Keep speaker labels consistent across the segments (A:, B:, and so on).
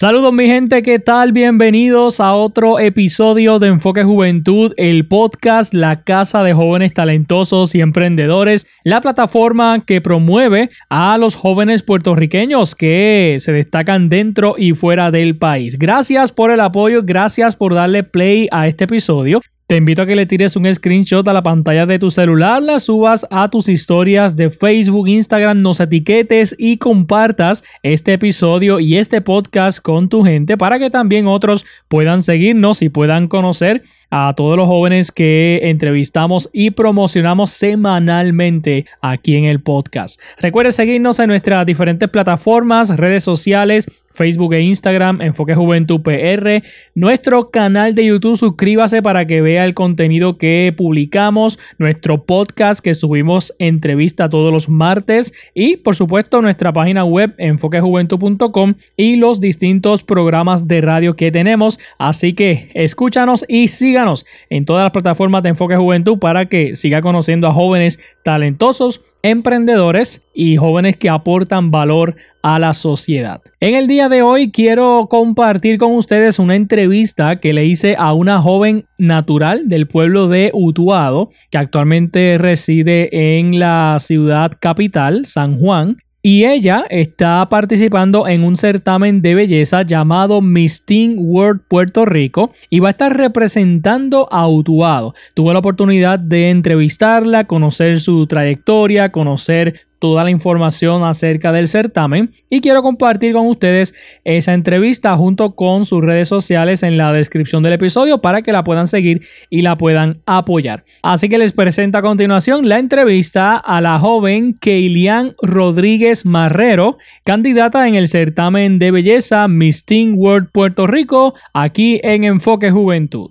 A: Saludos mi gente, ¿qué tal? Bienvenidos a otro episodio de Enfoque Juventud, el podcast La Casa de Jóvenes Talentosos y Emprendedores, la plataforma que promueve a los jóvenes puertorriqueños que se destacan dentro y fuera del país. Gracias por el apoyo, gracias por darle play a este episodio. Te invito a que le tires un screenshot a la pantalla de tu celular, la subas a tus historias de Facebook, Instagram, nos etiquetes y compartas este episodio y este podcast con tu gente para que también otros puedan seguirnos y puedan conocer a todos los jóvenes que entrevistamos y promocionamos semanalmente aquí en el podcast. Recuerde seguirnos en nuestras diferentes plataformas, redes sociales, Facebook e Instagram, Enfoque Juventud PR, nuestro canal de YouTube, suscríbase para que vea el contenido que publicamos, nuestro podcast que subimos entrevista todos los martes y por supuesto nuestra página web enfoquejuventud.com y los distintos programas de radio que tenemos, así que escúchanos y síganos en todas las plataformas de Enfoque Juventud para que siga conociendo a jóvenes talentosos emprendedores y jóvenes que aportan valor a la sociedad. En el día de hoy quiero compartir con ustedes una entrevista que le hice a una joven natural del pueblo de Utuado, que actualmente reside en la ciudad capital, San Juan, y ella está participando en un certamen de belleza llamado Miss Teen World Puerto Rico y va a estar representando a Utuado. Tuve la oportunidad de entrevistarla, conocer su trayectoria, conocer toda la información acerca del certamen y quiero compartir con ustedes esa entrevista junto con sus redes sociales en la descripción del episodio para que la puedan seguir y la puedan apoyar. Así que les presento a continuación la entrevista a la joven Keilian Rodríguez Marrero, candidata en el certamen de belleza Miss Teen World Puerto Rico, aquí en Enfoque Juventud.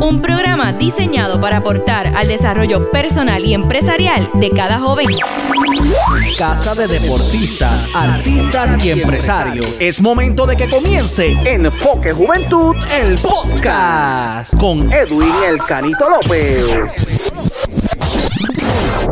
B: Un programa diseñado para aportar al desarrollo personal y empresarial de cada joven.
C: Casa de deportistas, artistas y empresarios. Es momento de que comience Enfoque Juventud, el podcast, con Edwin El Canito López.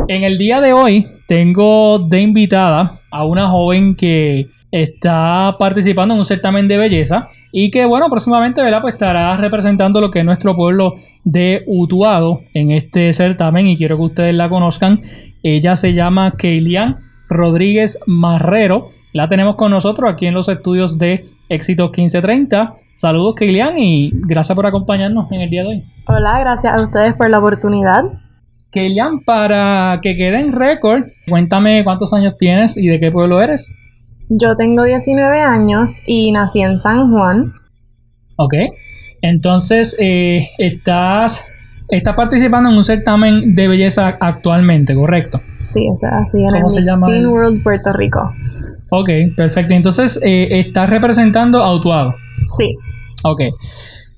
A: En el día de hoy tengo de invitada a una joven que está participando en un certamen de belleza y que bueno, próximamente ¿verdad? Pues estará representando lo que es nuestro pueblo de Utuado en este certamen y quiero que ustedes la conozcan. Ella se llama Keilian Rodríguez Marrero. La tenemos con nosotros aquí en los estudios de Éxitos 1530. Saludos Keilian y gracias por acompañarnos en el día de hoy.
D: Hola, gracias a ustedes por la oportunidad.
A: Keilian, para que quede en récord, cuéntame cuántos años tienes y de qué pueblo eres.
D: Yo tengo 19 años y nací en San Juan.
A: Ok. Entonces, eh, estás, estás participando en un certamen de belleza actualmente, ¿correcto?
D: Sí, o sea, así en el Miss Teen World Puerto Rico.
A: Ok, perfecto. Entonces, eh, estás representando a Utuado.
D: Sí.
A: Ok.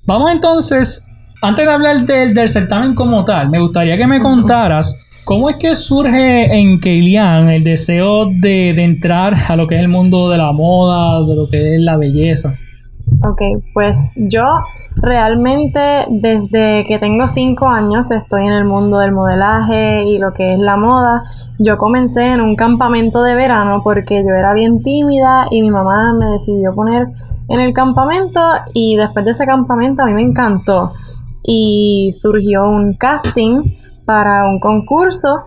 A: Vamos entonces, antes de hablar del, del certamen como tal, me gustaría que me contaras ¿Cómo es que surge en Keilian el deseo de, entrar a lo que es el mundo de la moda, de lo que es la belleza?
D: Ok, pues yo realmente desde que tengo 5 años estoy en el mundo del modelaje y lo que es la moda. Yo comencé en un campamento de verano porque yo era bien tímida y mi mamá me decidió poner en el campamento y después de ese campamento a mí me encantó y surgió un casting para un concurso.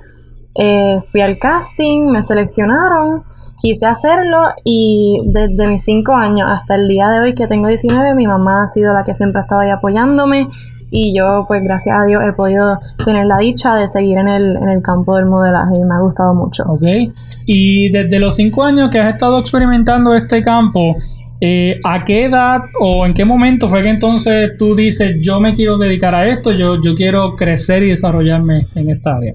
D: Eh, fui al casting, me seleccionaron, quise hacerlo y desde mis 5 años hasta el día de hoy que tengo 19, mi mamá ha sido la que siempre ha estado ahí apoyándome y yo pues gracias a Dios he podido tener la dicha de seguir en el, en el campo del modelaje y me ha gustado mucho.
A: Ok, y desde los 5 años que has estado experimentando este campo, eh, ¿A qué edad o en qué momento fue que entonces tú dices, yo me quiero dedicar a esto, yo, yo quiero crecer y desarrollarme en esta área?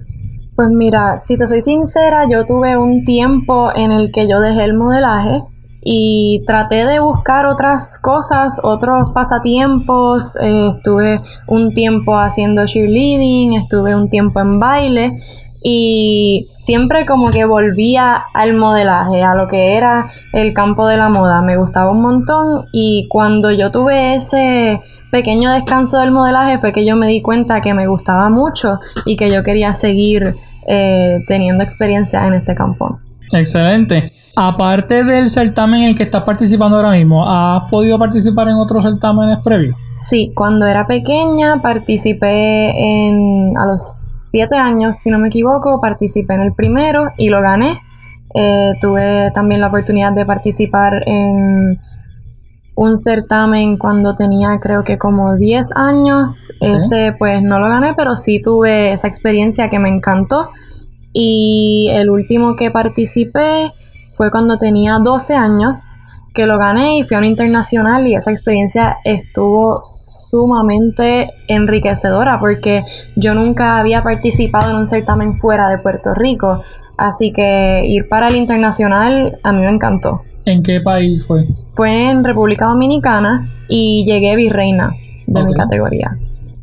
D: Pues mira, si te soy sincera, yo tuve un tiempo en el que yo dejé el modelaje y traté de buscar otras cosas, otros pasatiempos. Eh, estuve un tiempo haciendo cheerleading, estuve un tiempo en baile y siempre como que volvía al modelaje, a lo que era el campo de la moda. Me gustaba un montón y cuando yo tuve ese pequeño descanso del modelaje fue que yo me di cuenta que me gustaba mucho y que yo quería seguir eh, teniendo experiencia en este campo.
A: Excelente. Aparte del certamen en el que estás participando ahora mismo, ¿has podido participar en otros certámenes previos?
D: Sí, cuando era pequeña participé en, a los siete años, si no me equivoco, participé en el primero y lo gané. Eh, tuve también la oportunidad de participar en un certamen cuando tenía creo que como 10 años. Ese pues no lo gané, pero sí tuve esa experiencia que me encantó. Y el último que participé fue cuando tenía 12 años que lo gané y fui a un internacional y esa experiencia estuvo sumamente enriquecedora porque yo nunca había participado en un certamen fuera de Puerto Rico, así que ir para el internacional a mí me encantó.
A: ¿En qué país fue?
D: Fue en República Dominicana y llegué virreina de mi categoría.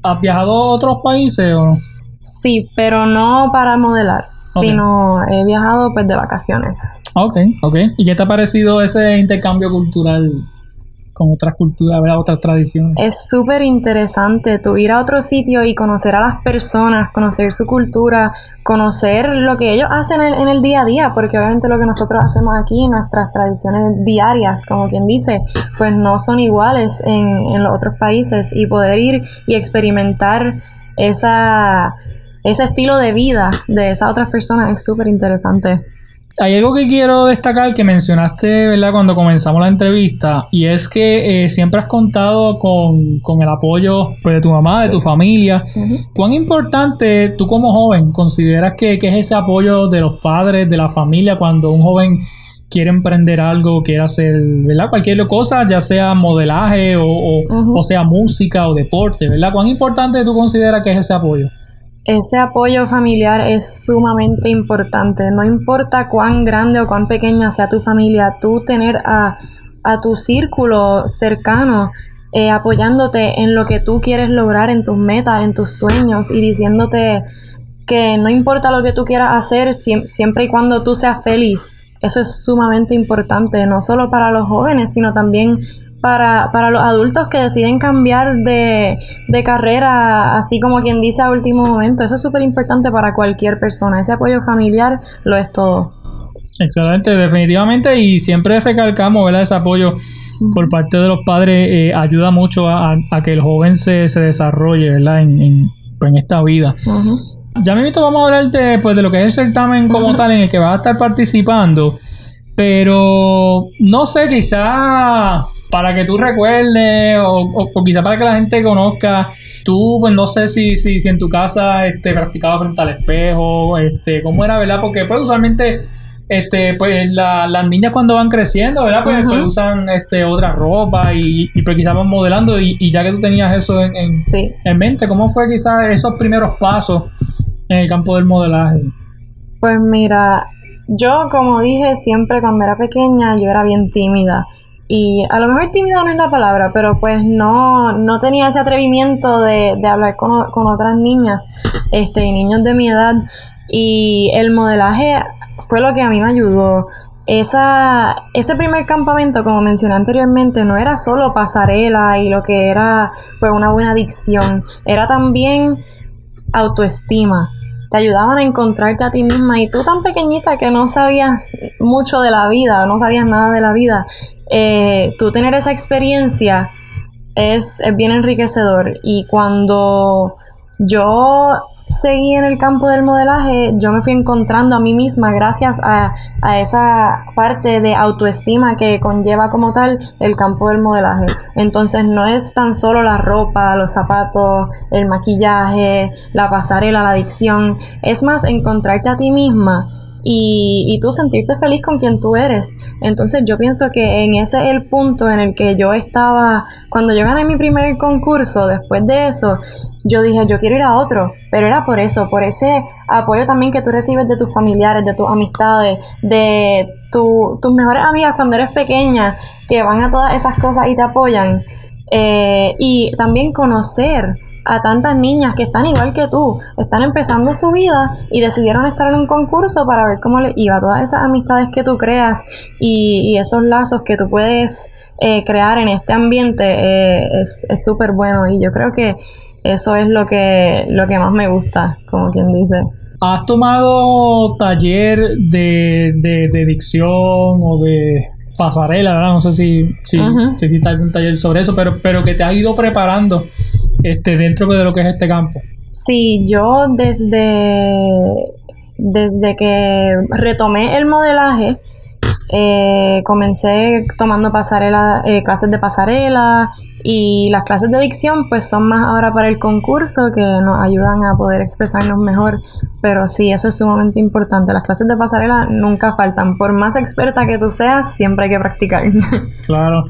A: ¿Has viajado a otros países o no?
D: Sí, pero no para modelar sino he viajado pues de vacaciones.
A: Ok, ok. ¿Y qué te ha parecido ese intercambio cultural con otras culturas, otras tradiciones?
D: Es súper interesante tú ir a otro sitio y conocer a las personas, conocer su cultura, conocer lo que ellos hacen en, el día a día, porque obviamente lo que nosotros hacemos aquí, nuestras tradiciones diarias, como quien dice, pues no son iguales en, en los otros países y poder ir y experimentar esa ese estilo de vida de esas otras personas es súper interesante.
A: Hay algo que quiero destacar que mencionaste, ¿verdad? Cuando comenzamos la entrevista, y es que eh, siempre has contado con, el apoyo pues, de tu mamá, de tu familia. ¿Cuán importante tú como joven consideras que, es ese apoyo de los padres, de la familia, cuando un joven quiere emprender algo, quiere hacer, ¿verdad? Cualquier cosa, ya sea modelaje o, o sea música o deporte, ¿verdad? ¿Cuán importante tú consideras que es ese apoyo?
D: Ese apoyo familiar es sumamente importante. No importa cuán grande o cuán pequeña sea tu familia, tú tener a, tu círculo cercano eh, apoyándote en lo que tú quieres lograr, en tus metas, en tus sueños y diciéndote que no importa lo que tú quieras hacer siempre y cuando tú seas feliz. Eso es sumamente importante, no solo para los jóvenes, sino también para, para los adultos que deciden cambiar de, carrera, así como quien dice a último momento. Eso es súper importante para cualquier persona. Ese apoyo familiar lo es todo.
A: Excelente, definitivamente. Y siempre recalcamos, ¿verdad? Ese apoyo por parte de los padres eh, ayuda mucho a, que el joven se, desarrolle, ¿verdad? En, en, pues, esta vida. Ya me invito, vamos a hablar de, pues, de lo que es el certamen como tal en el que vas a estar participando. Pero no sé, quizá para que tú recuerdes o, o, quizá para que la gente conozca, tú pues no sé si, si, si en tu casa este, practicabas frente al espejo, este, cómo era, ¿verdad? Porque pues usualmente este, pues las niñas cuando van creciendo, ¿verdad? Pues, pues usan este, otra ropa y, y pues quizás van modelando y, ya que tú tenías eso en, en, mente, ¿cómo fue quizás esos primeros pasos en el campo del modelaje?
D: Pues mira, yo como dije siempre cuando era pequeña yo era bien tímida y a lo mejor tímida no es la palabra, pero pues no, no tenía ese atrevimiento de, hablar con, con, otras niñas este, y niños de mi edad. Y el modelaje fue lo que a mí me ayudó. Esa, ese primer campamento, como mencioné anteriormente, no era solo pasarela y lo que era pues una buena dicción, era también autoestima te ayudaban a encontrarte a ti misma y tú tan pequeñita que no sabías mucho de la vida, no sabías nada de la vida, eh, tú tener esa experiencia es, es bien enriquecedor. Y cuando yo seguí en el campo del modelaje, yo me fui encontrando a mí misma gracias a, esa parte de autoestima que conlleva como tal el campo del modelaje. Entonces no es tan solo la ropa, los zapatos, el maquillaje, la pasarela, la dicción, es más encontrarte a ti misma y, tú sentirte feliz con quien tú eres. Entonces yo pienso que en ese es el punto en el que yo estaba, cuando yo gané mi primer concurso, después de eso, yo dije, yo quiero ir a otro, pero era por eso, por ese apoyo también que tú recibes de tus familiares, de tus amistades, de tus mejores amigas cuando eres pequeña, que van a todas esas cosas y te apoyan. Eh, y también conocer a tantas niñas que están igual que tú, están empezando su vida y decidieron estar en un concurso para ver cómo les iba. Todas esas amistades que tú creas y, esos lazos que tú puedes eh, crear en este ambiente eh, es súper bueno y yo creo que eso es lo que, lo que más me gusta, como quien dice.
A: ¿Has tomado taller de, de, dicción o de pasarela, ¿verdad? No sé si, si, existe algún taller sobre eso, pero, pero que te has ido preparando este, dentro de lo que es este campo.
D: Sí, yo desde, desde que retomé el modelaje, eh, comencé tomando pasarela, eh, clases de pasarela y las clases de dicción pues son más ahora para el concurso que nos ayudan a poder expresarnos mejor. Pero sí, eso es sumamente importante. Las clases de pasarela nunca faltan. Por más experta que tú seas, siempre hay que practicar.
A: Claro.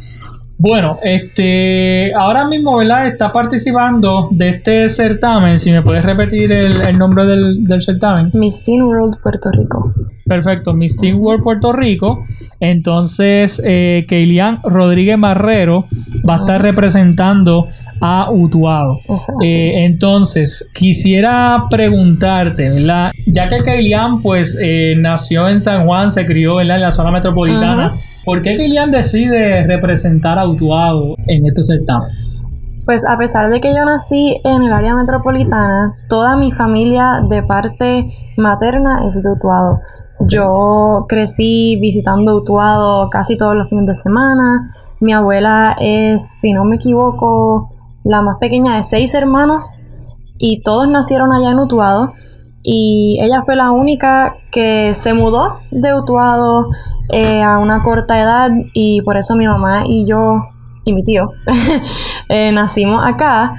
A: Bueno, este, ahora mismo, ¿verdad? Está participando de este certamen. Si me puedes repetir el, nombre del, del, certamen.
D: Miss Teen World Puerto Rico.
A: Perfecto, Miss Teen World Puerto Rico. Entonces, eh, Keilian Rodríguez Marrero va a estar representando a Utuado. Eh, entonces, quisiera preguntarte, ¿verdad? Ya que Keilian, pues, eh, nació en San Juan, se crió, En la zona metropolitana. ¿Por qué Keilian decide representar a Utuado en este certamen?
D: Pues a pesar de que yo nací en el área metropolitana, toda mi familia de parte materna es de Utuado. Yo crecí visitando Utuado casi todos los fines de semana. Mi abuela es, si no me equivoco, la más pequeña de seis hermanos y todos nacieron allá en Utuado. Y ella fue la única que se mudó de Utuado eh, a una corta edad y por eso mi mamá y yo y mi tío eh, nacimos acá.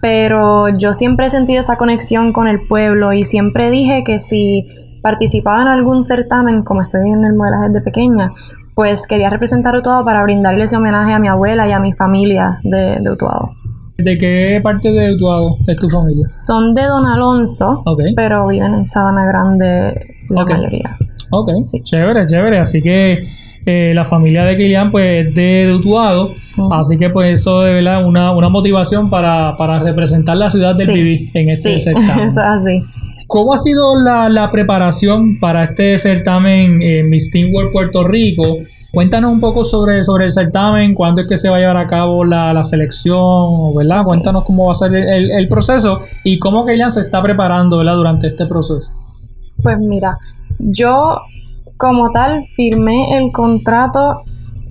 D: Pero yo siempre he sentido esa conexión con el pueblo y siempre dije que si participaba en algún certamen, como estoy en el modelaje de pequeña, pues quería representar Utuado para brindarle ese homenaje a mi abuela y a mi familia de, de Utuado.
A: ¿De qué parte de Utuado es tu familia?
D: Son de Don Alonso, pero viven en Sabana Grande la mayoría.
A: Ok, chévere, chévere. Así que eh, la familia de Kilian pues es de Utuado, así que pues eso es Una, una motivación para, representar la ciudad del sí. en este sí, certamen.
D: Eso es así.
A: ¿Cómo ha sido la, preparación para este certamen en Miss Teen World Puerto Rico? Cuéntanos un poco sobre, sobre el certamen, cuándo es que se va a llevar a cabo la, selección, ¿verdad? Cuéntanos cómo va a ser el, proceso y cómo Kaylan se está preparando, ¿verdad? Durante este proceso.
D: Pues mira, yo como tal firmé el contrato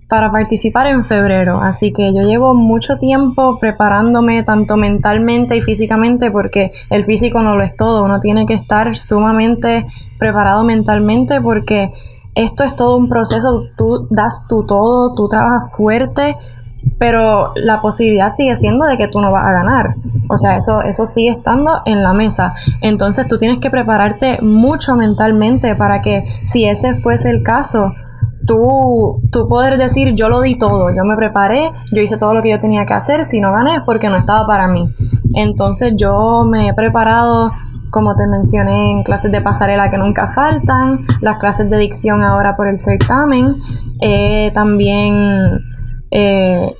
D: para participar en febrero. Así que yo llevo mucho tiempo preparándome tanto mentalmente y físicamente porque el físico no lo es todo. Uno tiene que estar sumamente preparado mentalmente porque esto es todo un proceso. Tú das tu todo, tú trabajas fuerte, pero la posibilidad sigue siendo de que tú no vas a ganar. O sea, eso, eso sigue estando en la mesa. Entonces tú tienes que prepararte mucho mentalmente para que si ese fuese el caso, tú, tú poder decir yo lo di todo, yo me preparé, yo hice todo lo que yo tenía que hacer, si no gané es porque no estaba para mí. Entonces yo me he preparado, como te mencioné, en clases de pasarela que nunca faltan, las clases de dicción ahora por el certamen, también he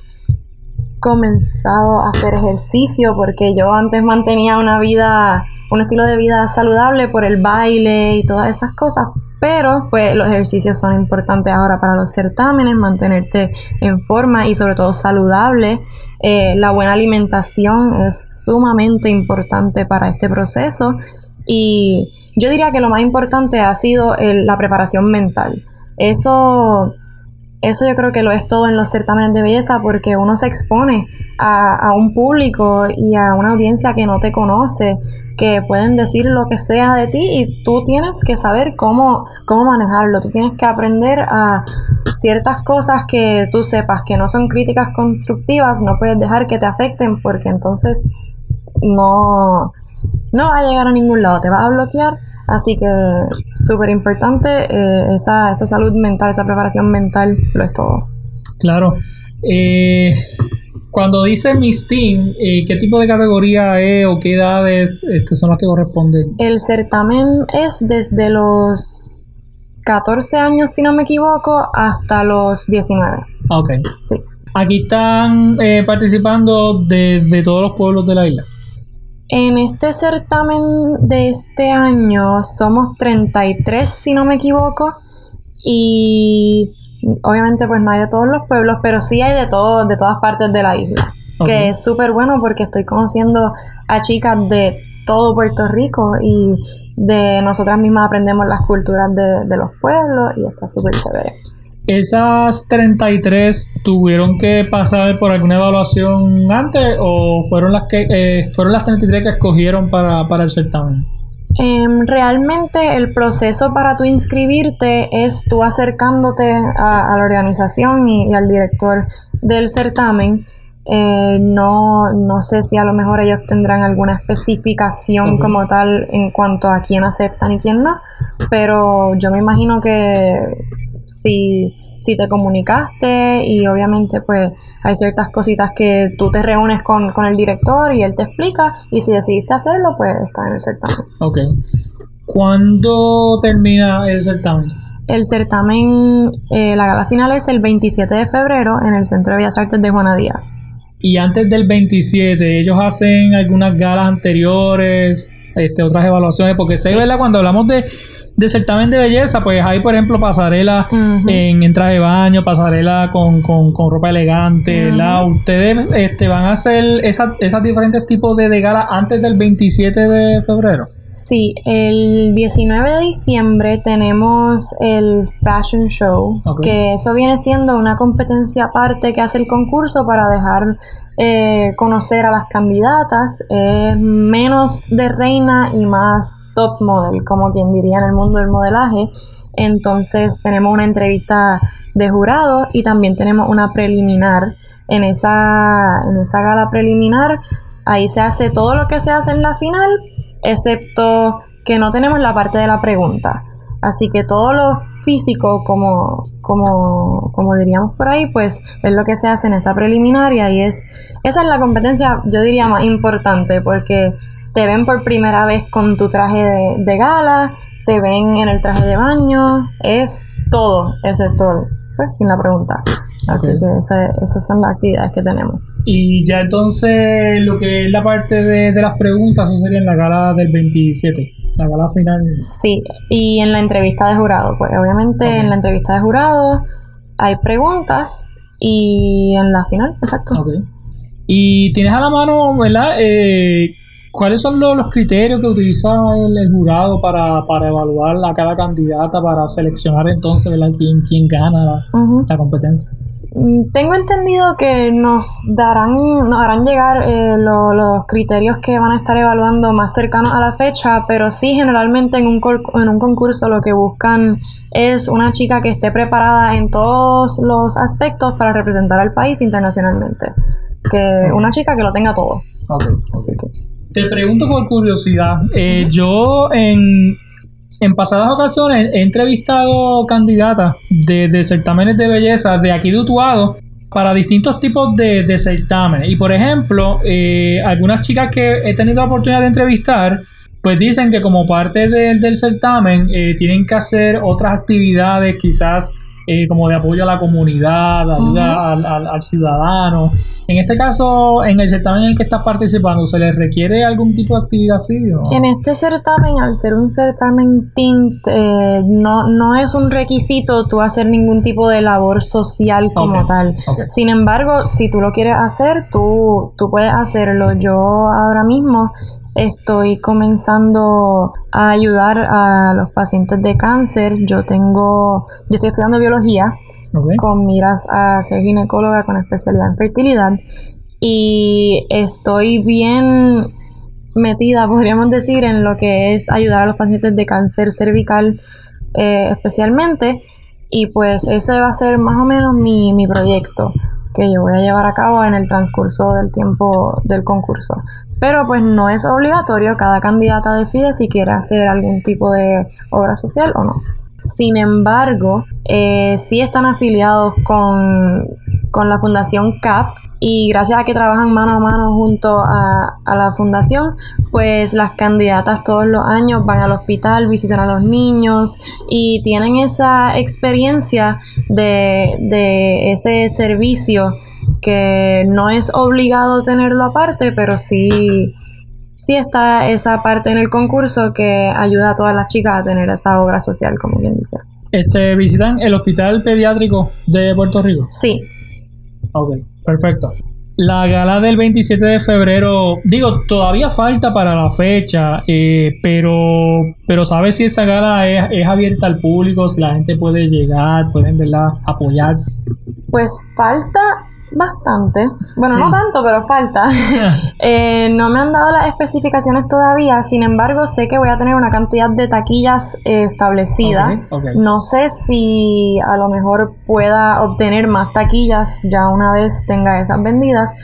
D: comenzado a hacer ejercicio porque yo antes mantenía una vida, un estilo de vida saludable por el baile y todas esas cosas, pero pues los ejercicios son importantes ahora para los certámenes, mantenerte en forma y sobre todo saludable. Eh, la buena alimentación es sumamente importante para este proceso y yo diría que lo más importante ha sido la preparación mental. Eso eso yo creo que lo es todo en los certámenes de belleza porque uno se expone a, un público y a una audiencia que no te conoce, que pueden decir lo que sea de ti y tú tienes que saber cómo, cómo manejarlo, tú tienes que aprender a ciertas cosas que tú sepas que no son críticas constructivas, no puedes dejar que te afecten porque entonces no, no va a llegar a ningún lado, te va a bloquear Así que súper importante eh, esa, salud mental, esa preparación mental, lo es todo.
A: Claro. Eh, cuando dice Miss Teen, eh, ¿qué tipo de categoría es o qué edades este, son las que corresponden?
D: El certamen es desde los 14 años, si no me equivoco, hasta los 19.
A: Ok.
D: Sí.
A: Aquí están participando de, de todos los pueblos de la isla.
D: En este certamen de este año somos 33, si no me equivoco, y obviamente pues no hay de todos los pueblos, pero sí hay de, todo, de todas partes de la isla, que es súper bueno porque estoy conociendo a chicas de todo Puerto Rico y de nosotras mismas aprendemos las culturas de, de los pueblos y está súper chévere.
A: ¿Esas 33 tuvieron que pasar por alguna evaluación antes o fueron las que eh, fueron las 33 que escogieron para, el certamen?
D: Em, realmente el proceso para tu inscribirte es tú acercándote a, la organización y, al director del certamen. Eh, no, no sé si a lo mejor ellos tendrán alguna especificación como tal en cuanto a quién aceptan y quién no, pero yo me imagino que si, si te comunicaste y obviamente pues hay ciertas cositas que tú te reúnes con, el director y él te explica y si decidiste hacerlo pues está en el certamen.
A: Ok. ¿Cuándo termina el certamen?
D: El certamen, eh, la gala final es el 27 de febrero en el Centro de Bellas Artes de Juana Díaz.
A: Y antes del 27, ellos hacen algunas galas anteriores, este, otras evaluaciones, porque sé, ¿verdad? Cuando hablamos de de certamen de belleza, pues hay, por ejemplo, pasarela en, en, traje de baño, pasarela con, ropa elegante, ¿Ustedes este, van a hacer esas, esas diferentes tipos de, de gala antes del 27 de febrero?
D: Sí, el 19 de diciembre tenemos el Fashion Show, que eso viene siendo una competencia aparte que hace el concurso para dejar eh, conocer a las candidatas, menos de reina y más top model, como quien diría en el mundo del modelaje. Entonces tenemos una entrevista de jurado y también tenemos una preliminar. En esa, en esa gala preliminar, ahí se hace todo lo que se hace en la final, excepto que no tenemos la parte de la pregunta. Así que todo lo físico, como, como, como diríamos por ahí, pues es lo que se hace en esa preliminaria y es, esa es la competencia, yo diría, más importante porque te ven por primera vez con tu traje de, gala, te ven en el traje de baño, es todo, excepto, pues, sin la pregunta. Así que esas son las actividades que tenemos.
A: Y ya entonces lo que es la parte de, las preguntas, eso sería en la gala del 27, la gala final.
D: Sí, y en la entrevista de jurado, pues obviamente en la entrevista de jurado hay preguntas y en la final, exacto.
A: Y tienes a la mano, ¿verdad? Eh, ¿Cuáles son los, criterios que utiliza el, jurado para, evaluar a cada candidata, para seleccionar entonces ¿verdad? quién, quién gana la competencia?
D: Mm, tengo entendido que nos darán, nos harán llegar eh, los criterios que van a estar evaluando más cercanos a la fecha, pero sí generalmente en un, en un concurso lo que buscan es una chica que esté preparada en todos los aspectos para representar al país internacionalmente. Que una chica que lo tenga todo.
A: Así que. Te pregunto por curiosidad, eh, yo en en pasadas ocasiones he entrevistado candidatas de, certámenes de belleza de aquí de Utuado para distintos tipos de, certámenes. Y por ejemplo, eh, algunas chicas que he tenido la oportunidad de entrevistar, pues dicen que como parte del certamen eh, tienen que hacer otras actividades quizás eh, como de apoyo a la comunidad, ayuda al, ciudadano. En este caso, en el certamen en el que estás participando, ¿se les requiere algún tipo de actividad así?
D: En este certamen, al ser un certamen TINT, eh, no, no es un requisito tú hacer ningún tipo de labor social como tal. Sin embargo, si tú lo quieres hacer, tú, tú puedes hacerlo. Yo ahora mismo estoy comenzando a ayudar a los pacientes de cáncer. Yo tengo, yo estoy estudiando biología con miras a ser ginecóloga con especialidad en fertilidad. Y estoy bien metida, podríamos decir, en lo que es ayudar a los pacientes de cáncer cervical eh, especialmente. Y pues ese va a ser más o menos mi, mi proyecto que yo voy a llevar a cabo en el transcurso del tiempo del concurso. Pero pues no es obligatorio, cada candidata decide si quiere hacer algún tipo de obra social o no. Sin embargo, eh, sí están afiliados con, con la Fundación CAP, y gracias a que trabajan mano a mano junto a, la fundación, pues las candidatas todos los años van al hospital, visitan a los niños y tienen esa experiencia de, de ese servicio que no es obligado tenerlo aparte, pero sí sí está esa parte en el concurso que ayuda a todas las chicas a tener esa obra social, como quien dice.
A: Este, ¿Visitan el Hospital Pediátrico de Puerto Rico?
D: Sí.
A: Ok, perfecto. La gala del 27 de febrero, digo, todavía falta para la fecha, eh, pero, pero ¿sabes si esa gala es, es, abierta al público? Si la gente puede llegar, pueden ¿verdad? apoyar.
D: Pues falta Bastante. Bueno, no tanto, pero falta. Eh, no me han dado las especificaciones todavía, sin embargo, sé que voy a tener una cantidad de taquillas eh, establecida. No sé si a lo mejor pueda obtener más taquillas ya una vez tenga esas vendidas,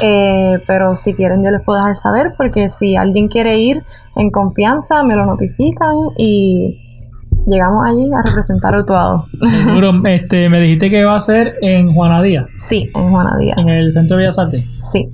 D: eh, pero si quieren yo les puedo dejar saber porque si alguien quiere ir en confianza me lo notifican y llegamos allí a representar Utuado.
A: Seguro, este, me dijiste que va a ser en Juana Díaz.
D: Sí, en Juana Díaz.
A: En el Centro de Bellas Artes.
D: Sí.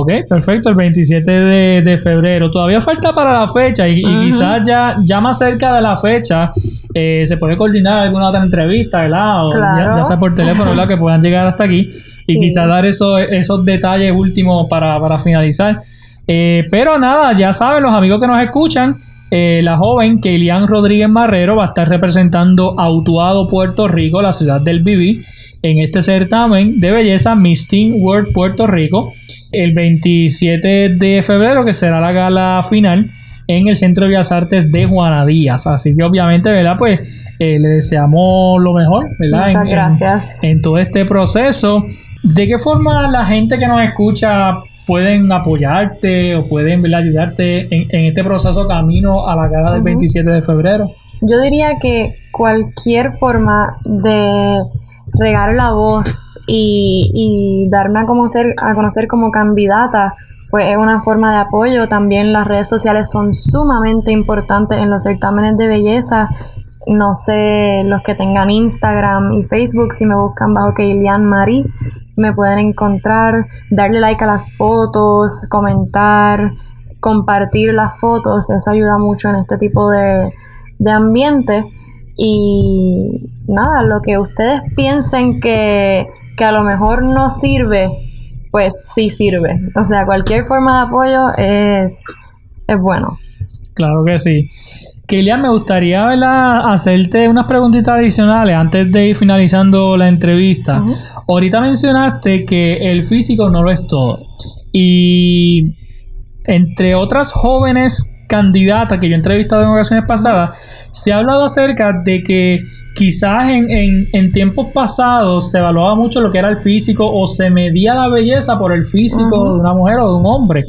A: Ok, perfecto, el 27 de, febrero. Todavía falta para la fecha y, quizás ya, ya más cerca de la fecha eh, se puede coordinar alguna otra entrevista, ¿verdad? O ya, sea por teléfono, ¿verdad? Que puedan llegar hasta aquí y quizás dar esos, esos detalles últimos para, para finalizar. Eh, pero nada, ya saben los amigos que nos escuchan, eh, la joven Keilian Rodríguez Marrero va a estar representando a Utuado, Puerto Rico, la ciudad del Viví, en este certamen de belleza Miss Teen World Puerto Rico, el 27 de febrero, que será la gala final en el Centro de Bellas Artes de Juana Díaz. Así que obviamente, ¿verdad? Pues eh, le deseamos lo mejor, ¿verdad?
D: Muchas gracias.
A: En, todo este proceso. ¿De qué forma la gente que nos escucha pueden apoyarte o pueden ayudarte en, este proceso camino a la gala del 27 de febrero?
D: Yo diría que cualquier forma de regar la voz y, y darme a conocer, a conocer como candidata pues es una forma de apoyo. También las redes sociales son sumamente importantes en los certámenes de belleza. No sé, los que tengan Instagram y Facebook, si me buscan bajo Keilian Marie, me pueden encontrar, darle like a las fotos, comentar, compartir las fotos, eso ayuda mucho en este tipo de, de ambiente. Y nada, lo que ustedes piensen que, que a lo mejor no sirve, pues sí sirve. O sea, cualquier forma de apoyo es, es bueno.
A: Claro que sí. Kilian, me gustaría hacerte unas preguntitas adicionales antes de ir finalizando la entrevista. Ahorita mencionaste que el físico no lo es todo. Y entre otras jóvenes candidatas que yo he entrevistado en ocasiones pasadas, se ha hablado acerca de que quizás en, tiempos pasados se evaluaba mucho lo que era el físico o se medía la belleza por el físico de una mujer o de un hombre.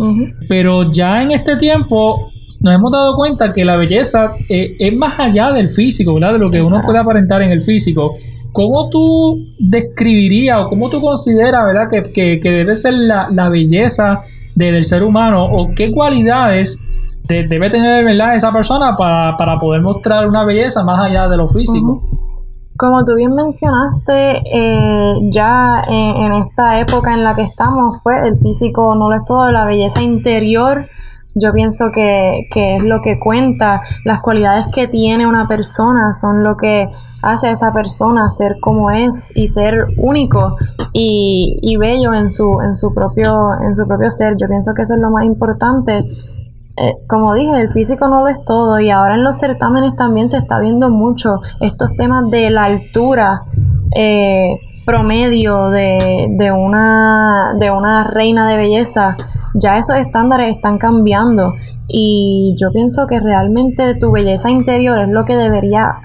A: Pero ya en este tiempo nos hemos dado cuenta que la belleza eh, es más allá del físico, ¿verdad? De lo que uno puede aparentar en el físico. ¿Cómo tú describirías o cómo tú consideras, ¿verdad? Que, debe ser la, belleza del ser humano o qué cualidades debe tener esa persona para, poder mostrar una belleza más allá de lo físico.
D: Como tú bien mencionaste, eh, ya en, esta época en la que estamos, pues el físico no lo es todo, la belleza interior, yo pienso que, es lo que cuenta, las cualidades que tiene una persona son lo que hace a esa persona ser como es y ser único y, y bello en su, en su propio, en su propio ser. Yo pienso que eso es lo más importante eh, como dije, el físico no lo es todo y ahora en los certámenes también se está viendo mucho estos temas de la altura eh, promedio de, de, una, de una reina de belleza. Ya esos estándares están cambiando y yo pienso que realmente tu belleza interior es lo que debería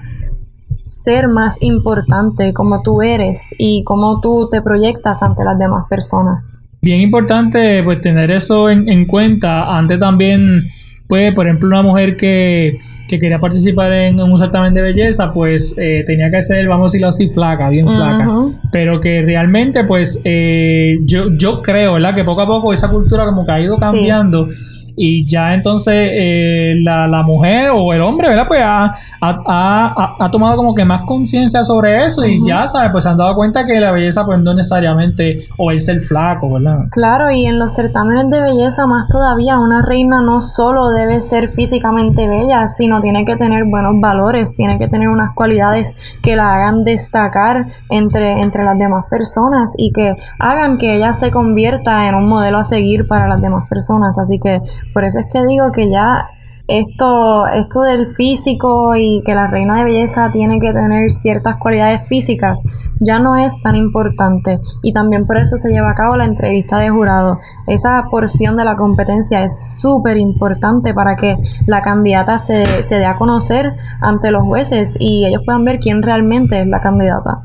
D: ser más importante, como tú eres y cómo tú te proyectas ante las demás personas
A: bien importante pues tener eso en, cuenta. Antes también, pues, por ejemplo, una mujer que, quería participar en, un certamen de belleza, pues eh, tenía que ser, vamos a decirlo así, flaca, bien flaca. Pero que realmente, pues, eh, yo, yo creo, ¿verdad? Que poco a poco esa cultura como que ha ido cambiando y ya entonces eh, la, la, mujer o el hombre, ¿verdad? Pues ha, ha, ha, tomado como que más conciencia sobre eso y ya, ¿sabes? Pues se han dado cuenta que la belleza pues no necesariamente o es el flaco, ¿verdad?
D: Claro, y en los certámenes de belleza más todavía, una reina no solo debe ser físicamente bella, sino tiene que tener buenos valores, tiene que tener unas cualidades que la hagan destacar entre, entre las demás personas y que hagan que ella se convierta en un modelo a seguir para las demás personas. Así que por eso es que digo que ya esto, esto del físico y que la reina de belleza tiene que tener ciertas cualidades físicas ya no es tan importante y también por eso se lleva a cabo la entrevista de jurado. Esa porción de la competencia es súper importante para que la candidata se, se dé a conocer ante los jueces y ellos puedan ver quién realmente es la candidata.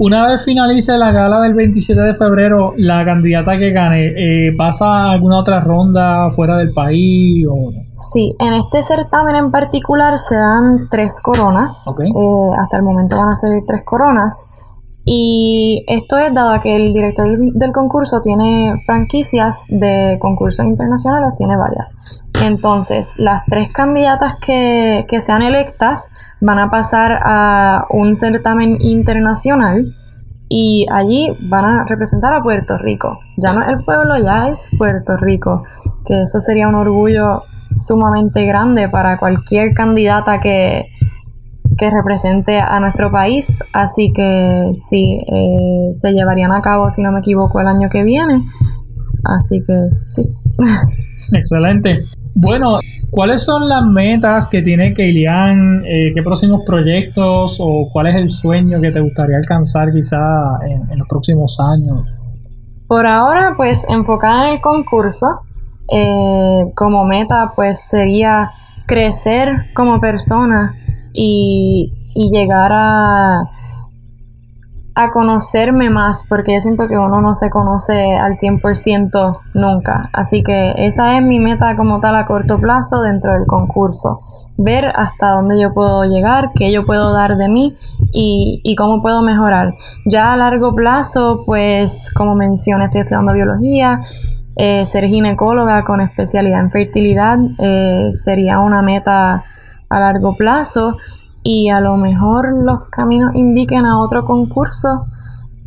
A: Una vez finalice la gala del 27 de febrero, la candidata que gane, eh, ¿pasa a alguna otra ronda fuera del país? O...
D: Sí, en este certamen en particular se dan tres coronas. Eh, hasta el momento van a ser tres coronas. Y esto es dado que el director del concurso tiene franquicias de concursos internacionales, tiene varias. Entonces, las tres candidatas que, que sean electas van a pasar a un certamen internacional y allí van a representar a Puerto Rico. Ya no es el pueblo, ya es Puerto Rico, que eso sería un orgullo sumamente grande para cualquier candidata que, que represente a nuestro país. Así que sí, eh, se llevarían a cabo, si no me equivoco, el año que viene. Así que sí.
A: Excelente. Bueno, ¿cuáles son las metas que tiene Keilian? Eh, ¿Qué próximos proyectos o cuál es el sueño que te gustaría alcanzar quizá en, los próximos años?
D: Por ahora, pues enfocada en el concurso. Eh, como meta, pues sería crecer como persona y, llegar a, a conocerme más, porque yo siento que uno no se conoce al 100% nunca. Así que esa es mi meta como tal a corto plazo dentro del concurso. Ver hasta dónde yo puedo llegar, qué yo puedo dar de mí y, y cómo puedo mejorar. Ya a largo plazo, pues como mencioné, estoy estudiando biología. Eh, ser ginecóloga con especialidad en fertilidad eh, sería una meta a largo plazo y a lo mejor los caminos indiquen a otro concurso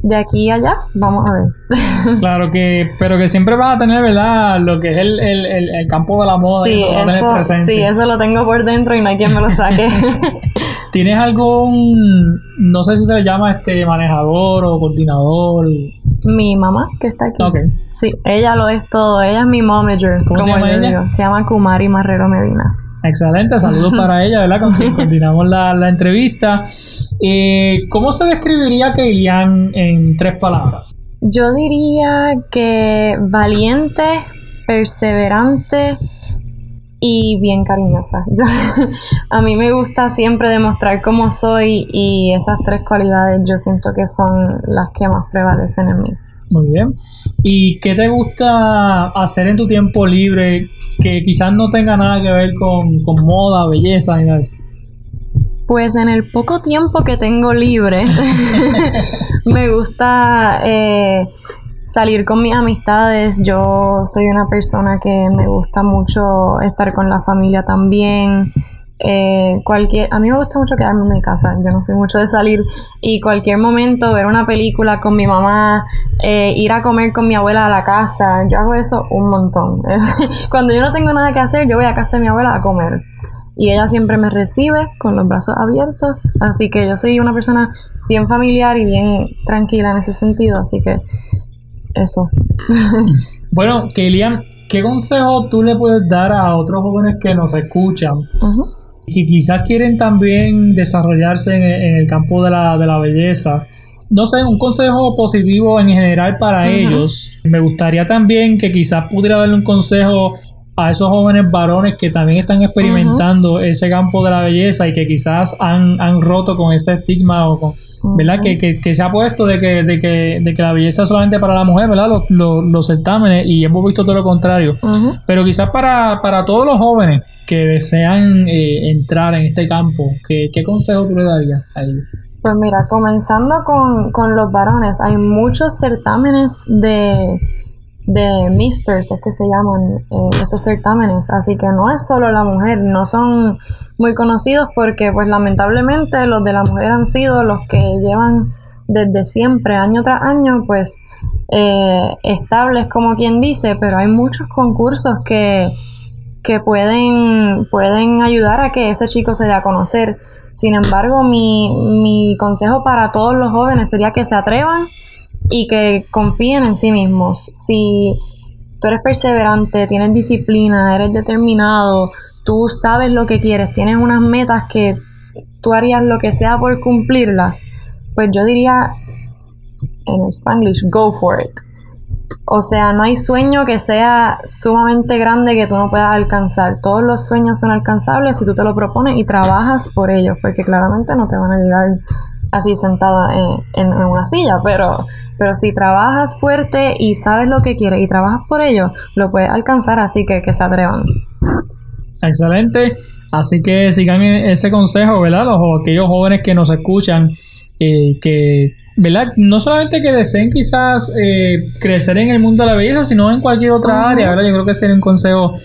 D: de aquí a allá, vamos a ver.
A: claro que, pero que siempre vas a tener, ¿verdad? Lo que es el, el, campo de la moda.
D: Sí, eso, sí, eso lo tengo por dentro y no hay quien me lo saque.
A: ¿Tienes algún, no sé si se le llama este manejador o coordinador?
D: Mi mamá, que está aquí. Sí, ella lo es todo, ella es mi momager.
A: ¿Cómo se llama ella?
D: Se llama Kumari Marrero Medina.
A: Excelente, saludos para ella, ¿verdad? Continuamos la, la entrevista. Eh, ¿Cómo se describiría Keilian en tres palabras?
D: Yo diría que valiente, perseverante y bien cariñosa. a mí me gusta siempre demostrar cómo soy y esas tres cualidades yo siento que son las que más prevalecen en mí.
A: Muy bien. ¿Y qué te gusta hacer en tu tiempo libre que quizás no tenga nada que ver con, moda, belleza y nada
D: Pues en el poco tiempo que tengo libre, me gusta eh, salir con mis amistades. Yo soy una persona que me gusta mucho estar con la familia también. Eh, cualquier, a mí me gusta mucho quedarme en mi casa, yo no soy mucho de salir y cualquier momento ver una película con mi mamá, eh, ir a comer con mi abuela a la casa, yo hago eso un montón. Cuando yo no tengo nada que hacer, yo voy a casa de mi abuela a comer y ella siempre me recibe con los brazos abiertos, así que yo soy una persona bien familiar y bien tranquila en ese sentido, así que eso.
A: bueno, Kelian, ¿qué consejo tú le puedes dar a otros jóvenes que nos escuchan? Que quizás quieren también desarrollarse en, el campo de la, de la, belleza. No sé, un consejo positivo en general para ellos. Me gustaría también que quizás pudiera darle un consejo a esos jóvenes varones que también están experimentando ese campo de la belleza y que quizás han, han roto con ese estigma o con, ¿verdad? Que, que, se ha puesto de que, de, que, de que la belleza es solamente para la mujer, ¿verdad? Los, los, los certámenes y hemos visto todo lo contrario. Pero quizás para, para todos los jóvenes que desean eh, entrar en este campo, ¿qué, ¿qué, consejo tú le darías a ellos?
D: Pues mira, comenzando con, con los varones, hay muchos certámenes de de misters, es que se llaman eh, esos certámenes, así que no es solo la mujer, no son muy conocidos porque pues lamentablemente los de la mujer han sido los que llevan desde siempre, año tras año, pues eh, estables como quien dice, pero hay muchos concursos que, que pueden, pueden ayudar a que ese chico se dé a conocer. Sin embargo, mi, mi consejo para todos los jóvenes sería que se atrevan y que confíen en sí mismos. Si tú eres perseverante, tienes disciplina, eres determinado, tú sabes lo que quieres, tienes unas metas que tú harías lo que sea por cumplirlas, pues yo diría en Spanglish, go for it. O sea, no hay sueño que sea sumamente grande que tú no puedas alcanzar. Todos los sueños son alcanzables si tú te lo propones y trabajas por ellos, porque claramente no te van a llegar así sentado en, una silla, pero, pero si trabajas fuerte y sabes lo que quieres y trabajas por ello, lo puedes alcanzar, así que que se atrevan.
A: Excelente, así que sigan ese consejo, ¿verdad? Los, aquellos jóvenes que nos escuchan, eh, que ¿verdad? No solamente que deseen quizás eh, crecer en el mundo de la belleza, sino en cualquier otra área, ¿verdad? Yo creo que sería un consejo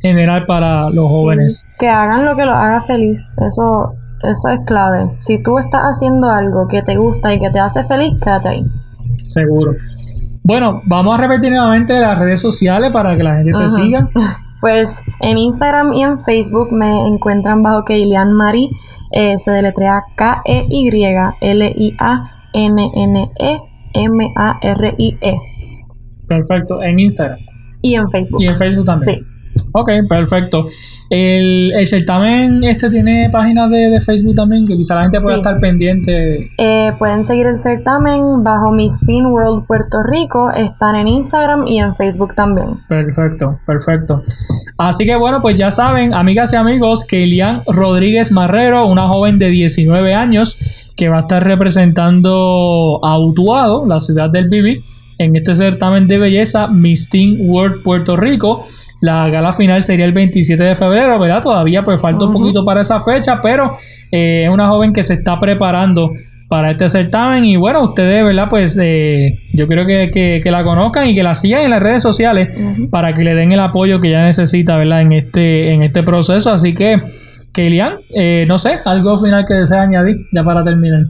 A: general para los jóvenes.
D: Que hagan lo que los haga feliz, eso, eso es clave. Si tú estás haciendo algo que te gusta y que te hace feliz, quédate ahí.
A: Seguro. Bueno, vamos a repetir nuevamente las redes sociales para que la gente te siga.
D: Pues en Instagram y en Facebook me encuentran bajo Keilian Marie, eh, se deletrea K-E-Y-L-I-A N-N-E-M-A-R-I-E.
A: Perfecto, en Instagram.
D: Y en Facebook.
A: Y en Facebook también. Sí. Ok, perfecto. El, certamen este tiene páginas de, Facebook también, que quizá la gente pueda estar pendiente.
D: Eh, pueden seguir el certamen bajo Miss Teen World Puerto Rico. Están en Instagram y en Facebook también.
A: Perfecto, perfecto. Así que bueno, pues ya saben, amigas y amigos, que Elian Rodríguez Marrero, una joven de 19 años, que va a estar representando a Utuado, la ciudad del Bibi, en este certamen de belleza Miss Teen World Puerto Rico. La gala final sería el 27 de febrero, ¿verdad? Todavía pues falta un poquito para esa fecha, pero eh, es una joven que se está preparando para este certamen y bueno, ustedes, ¿verdad? Pues eh, yo creo que, la conozcan y que la sigan en las redes sociales para que le den el apoyo que ella necesita, ¿verdad? En este, en este proceso. Así que Kelian, eh, no sé, algo final que desea añadir ya para terminar.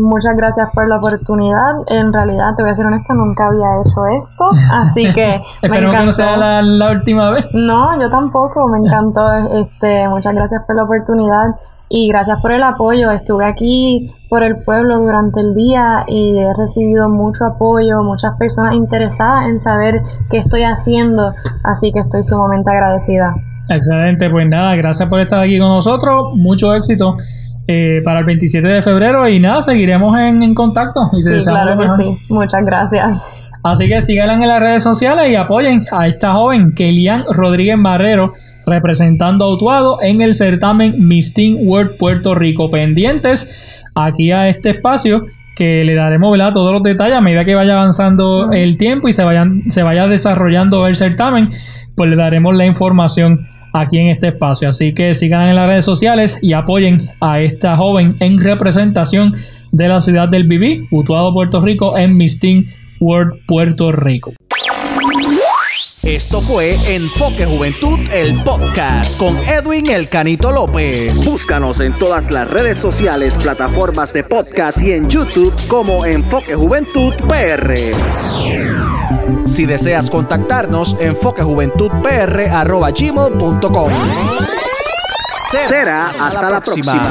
D: Muchas gracias por la oportunidad. En realidad, te voy a ser honesta, nunca había hecho esto, así que
A: Espero que no sea la, última vez.
D: No, yo tampoco, me encantó. Este, muchas gracias por la oportunidad y gracias por el apoyo. Estuve aquí por el pueblo durante el día y he recibido mucho apoyo, muchas personas interesadas en saber qué estoy haciendo, así que estoy sumamente agradecida.
A: Excelente, pues nada, gracias por estar aquí con nosotros, mucho éxito eh, para el 27 de febrero y nada, seguiremos en, contacto.
D: Y sí, claro que sí, muchas gracias.
A: Así que síganla en las redes sociales y apoyen a esta joven, Kelian Rodríguez Barrero, representando a Utuado en el certamen Miss Teen World Puerto Rico. Pendientes aquí a este espacio que le daremos todos los detalles a medida que vaya avanzando el tiempo y se, vayan, se vaya desarrollando el certamen pues le daremos la información aquí en este espacio. Así que sigan en las redes sociales y apoyen a esta joven en representación de la ciudad del Viví, Utuado, Puerto Rico, en Miss World Puerto Rico.
C: Esto fue Enfoque Juventud, el podcast con Edwin El Canito López. Búscanos en todas las redes sociales, plataformas de podcast y en YouTube como Enfoque Juventud PR. Si deseas contactarnos, enfoquejuventudpr.gmail.com Será hasta, la próxima.